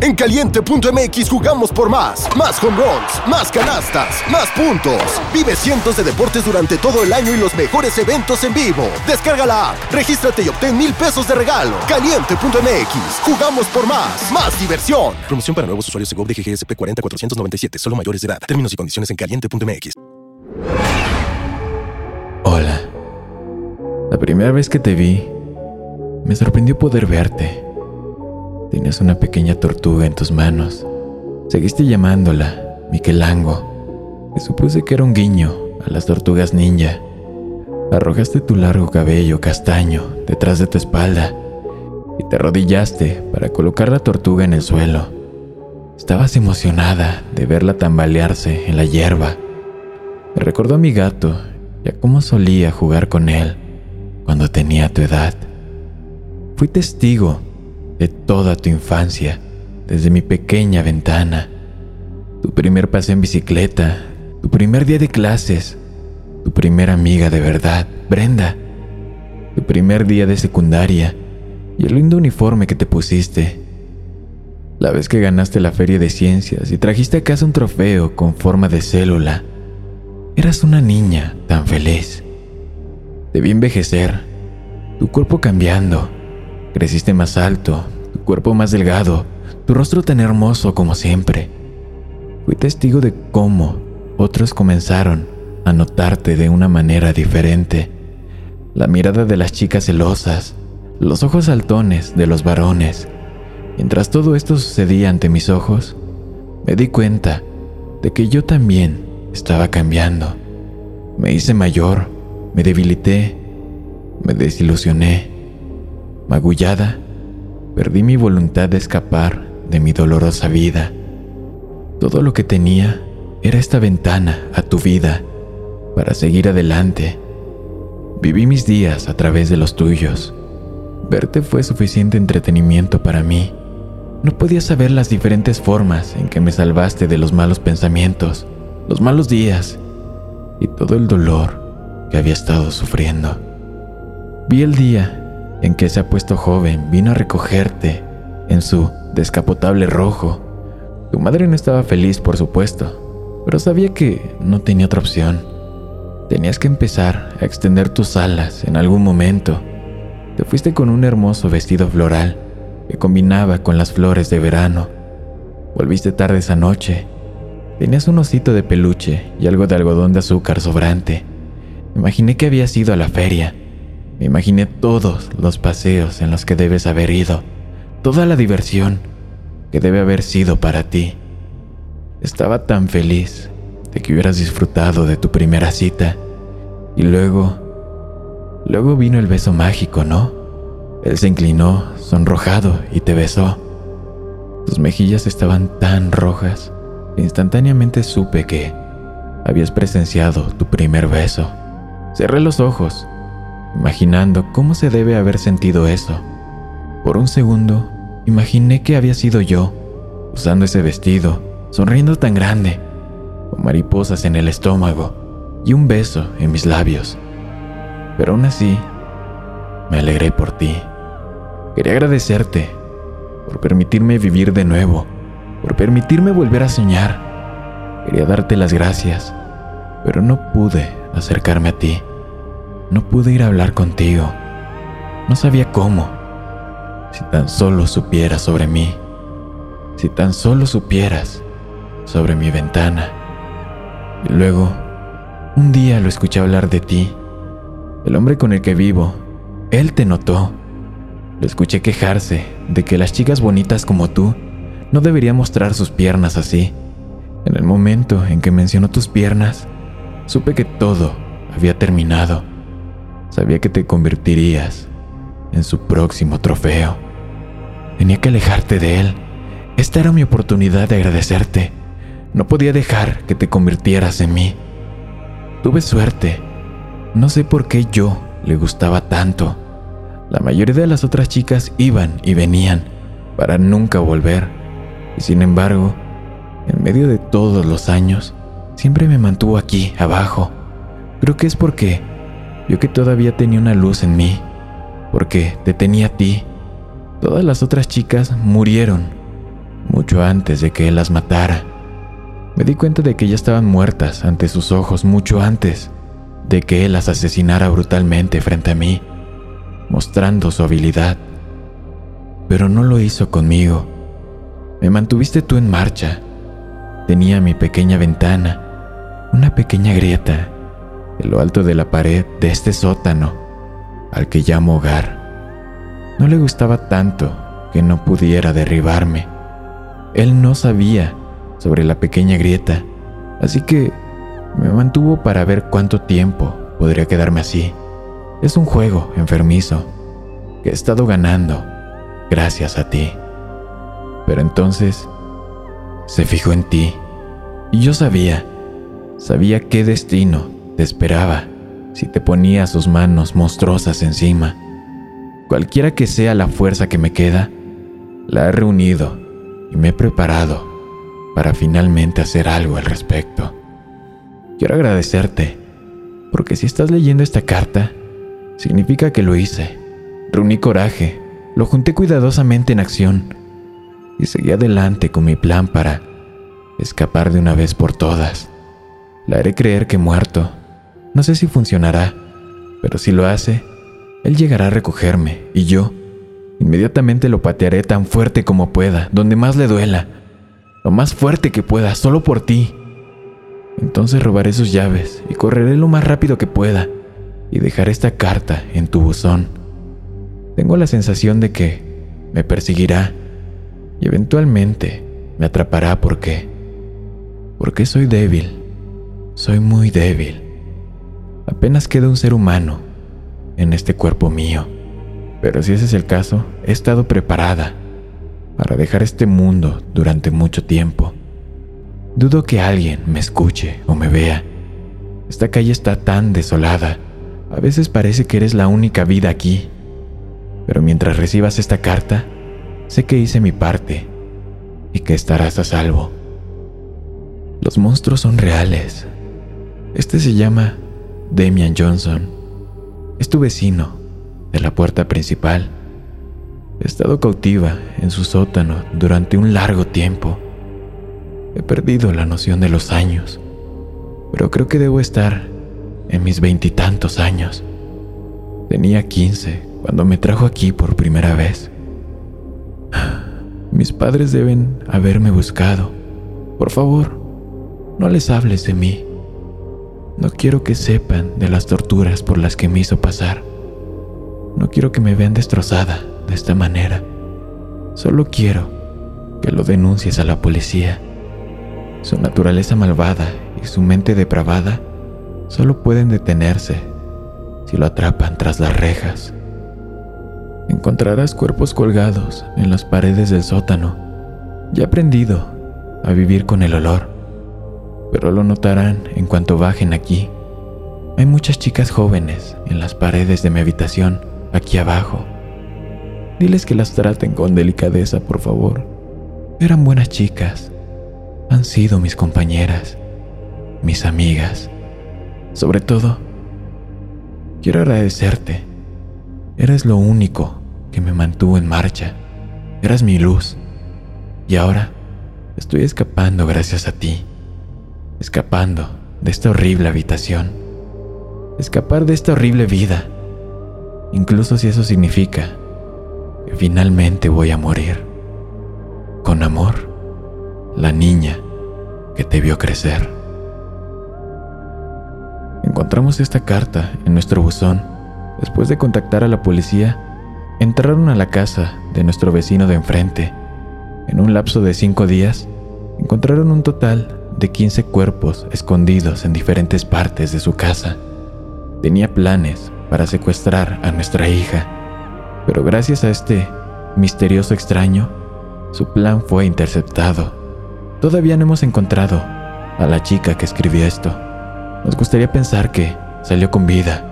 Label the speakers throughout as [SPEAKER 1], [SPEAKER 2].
[SPEAKER 1] En caliente.mx jugamos por más. Más home runs, más canastas, más puntos. Vive cientos de deportes durante todo el año y los mejores eventos en vivo. Descarga la app, regístrate y obtén mil pesos de regalo. Caliente.mx, jugamos por más. Más diversión. Promoción para nuevos usuarios de GOV de GGSP 40497, solo mayores de edad. Términos y condiciones en caliente.mx.
[SPEAKER 2] Hola. La primera vez que te vi, me sorprendió poder verte. Tenías una pequeña tortuga en tus manos. Seguiste llamándola Miquelango. Y supuse que era un guiño a las tortugas ninja. Arrojaste tu largo cabello castaño detrás de tu espalda y te arrodillaste para colocar la tortuga en el suelo. Estabas emocionada de verla tambalearse en la hierba. Me recordó a mi gato y a cómo solía jugar con él cuando tenía tu edad. Fui testigo de toda tu infancia, desde mi pequeña ventana. Tu primer paseo en bicicleta, tu primer día de clases, tu primera amiga de verdad, Brenda, tu primer día de secundaria y el lindo uniforme que te pusiste. La vez que ganaste la feria de ciencias y trajiste a casa un trofeo con forma de célula. Eras una niña tan feliz. Vi envejecer, tu cuerpo cambiando, Creciste más alto, tu cuerpo más delgado, tu rostro tan hermoso como siempre. Fui testigo de cómo otros comenzaron a notarte de una manera diferente. La mirada de las chicas celosas, los ojos saltones de los varones. Mientras todo esto sucedía ante mis ojos, me di cuenta de que yo también estaba cambiando. Me hice mayor, me debilité, me desilusioné Magullada, perdí mi voluntad de escapar de mi dolorosa vida. Todo lo que tenía era esta ventana a tu vida para seguir adelante. Viví mis días a través de los tuyos. Verte fue suficiente entretenimiento para mí. No podía saber las diferentes formas en que me salvaste de los malos pensamientos, los malos días y todo el dolor que había estado sufriendo. Vi el día en que ese apuesto joven vino a recogerte en su descapotable rojo. Tu madre no estaba feliz, por supuesto, pero sabía que no tenía otra opción. Tenías que empezar a extender tus alas en algún momento. Te fuiste con un hermoso vestido floral que combinaba con las flores de verano. Volviste tarde esa noche. Tenías un osito de peluche y algo de algodón de azúcar sobrante. Imaginé que habías ido a la feria me imaginé todos los paseos en los que debes haber ido, toda la diversión que debe haber sido para ti. Estaba tan feliz de que hubieras disfrutado de tu primera cita y luego, luego vino el beso mágico, ¿no? Él se inclinó, sonrojado, y te besó. Tus mejillas estaban tan rojas que instantáneamente supe que habías presenciado tu primer beso. Cerré los ojos imaginando cómo se debe haber sentido eso. Por un segundo, imaginé que había sido yo, usando ese vestido, sonriendo tan grande, con mariposas en el estómago y un beso en mis labios. Pero aún así, me alegré por ti. Quería agradecerte por permitirme vivir de nuevo, por permitirme volver a soñar. Quería darte las gracias, pero no pude acercarme a ti. No pude ir a hablar contigo. No sabía cómo. Si tan solo supieras sobre mí. Si tan solo supieras sobre mi ventana. Y luego, un día lo escuché hablar de ti. El hombre con el que vivo, él te notó. Lo escuché quejarse de que las chicas bonitas como tú no deberían mostrar sus piernas así. En el momento en que mencionó tus piernas, supe que todo había terminado. Sabía que te convertirías en su próximo trofeo. Tenía que alejarte de él. Esta era mi oportunidad de agradecerte. No podía dejar que te convirtieras en mí. Tuve suerte. No sé por qué yo le gustaba tanto. La mayoría de las otras chicas iban y venían para nunca volver. Y sin embargo, en medio de todos los años, siempre me mantuvo aquí, abajo. Creo que es porque vio que todavía tenía una luz en mí, porque te tenía a ti. Todas las otras chicas murieron mucho antes de que él las matara. Me di cuenta de que ya estaban muertas ante sus ojos mucho antes de que él las asesinara brutalmente frente a mí, mostrando su habilidad. Pero no lo hizo conmigo. Me mantuviste tú en marcha. Tenía mi pequeña ventana, una pequeña grieta, en lo alto de la pared de este sótano, al que llamo hogar. No le gustaba tanto que no pudiera derribarme. Él no sabía sobre la pequeña grieta, así que me mantuvo para ver cuánto tiempo podría quedarme así. Es un juego enfermizo que he estado ganando gracias a ti. Pero entonces se fijó en ti y yo sabía, sabía qué destino te esperaba si te ponía sus manos monstruosas encima. Cualquiera que sea la fuerza que me queda, la he reunido y me he preparado para finalmente hacer algo al respecto. Quiero agradecerte, porque si estás leyendo esta carta, significa que lo hice. Reuní coraje, lo junté cuidadosamente en acción y seguí adelante con mi plan para escapar de una vez por todas. La haré creer que muerto. No sé si funcionará, pero si lo hace, él llegará a recogerme y yo inmediatamente lo patearé tan fuerte como pueda, donde más le duela lo más fuerte que pueda, solo por ti. Entonces robaré sus llaves y correré lo más rápido que pueda y dejaré esta carta en tu buzón. Tengo la sensación de que me perseguirá y eventualmente me atrapará porque... Porque soy débil. Soy muy débil. Apenas queda un ser humano en este cuerpo mío. Pero si ese es el caso, he estado preparada para dejar este mundo durante mucho tiempo. Dudo que alguien me escuche o me vea. Esta calle está tan desolada. A veces parece que eres la única vida aquí. Pero mientras recibas esta carta, sé que hice mi parte y que estarás a salvo. Los monstruos son reales. Este se llama Damian Johnson. Es tu vecino de la puerta principal. He estado cautiva en su sótano durante un largo tiempo. He perdido la noción de los años, pero creo que debo estar en mis veintitantos años. Tenía quince cuando me trajo aquí por primera vez. Mis padres deben haberme buscado. Por favor, no les hables de mí. No quiero que sepan de las torturas por las que me hizo pasar. No quiero que me vean destrozada de esta manera. Solo quiero que lo denuncies a la policía. Su naturaleza malvada y su mente depravada solo pueden detenerse si lo atrapan tras las rejas. Encontrarás cuerpos colgados en las paredes del sótano. Ya aprendido a vivir con el olor, pero lo notarán en cuanto bajen aquí. Hay muchas chicas jóvenes en las paredes de mi habitación, aquí abajo. Diles que las traten con delicadeza, por favor. Eran buenas chicas. Han sido mis compañeras, mis amigas. Sobre todo, quiero agradecerte. Eres lo único que me mantuvo en marcha. Eras mi luz. Y ahora estoy escapando gracias a ti. Escapando de esta horrible habitación. Escapar de esta horrible vida. Incluso si eso significa finalmente voy a morir. Con amor, la niña que te vio crecer. Encontramos esta carta en nuestro buzón. Después de contactar a la policía, entraron a la casa de nuestro vecino de enfrente. En un lapso de cinco días, encontraron un total de 15 cuerpos escondidos en diferentes partes de su casa. Tenía planes para secuestrar a nuestra hija pero gracias a este misterioso extraño, su plan fue interceptado. Todavía no hemos encontrado a la chica que escribió esto. Nos gustaría pensar que salió con vida,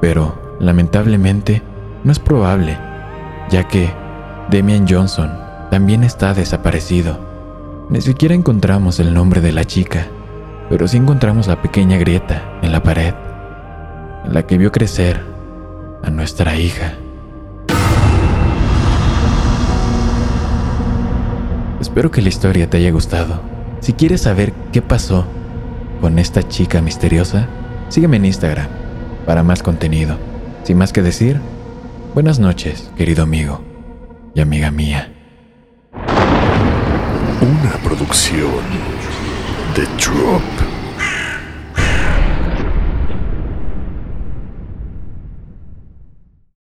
[SPEAKER 2] pero lamentablemente no es probable, ya que Demian Johnson también está desaparecido. Ni siquiera encontramos el nombre de la chica, pero sí encontramos la pequeña grieta en la pared, en la que vio crecer a nuestra hija. Espero que la historia te haya gustado. Si quieres saber qué pasó con esta chica misteriosa, sígueme en Instagram para más contenido. Sin más que decir, buenas noches, querido amigo y amiga mía.
[SPEAKER 3] Una producción de Drop.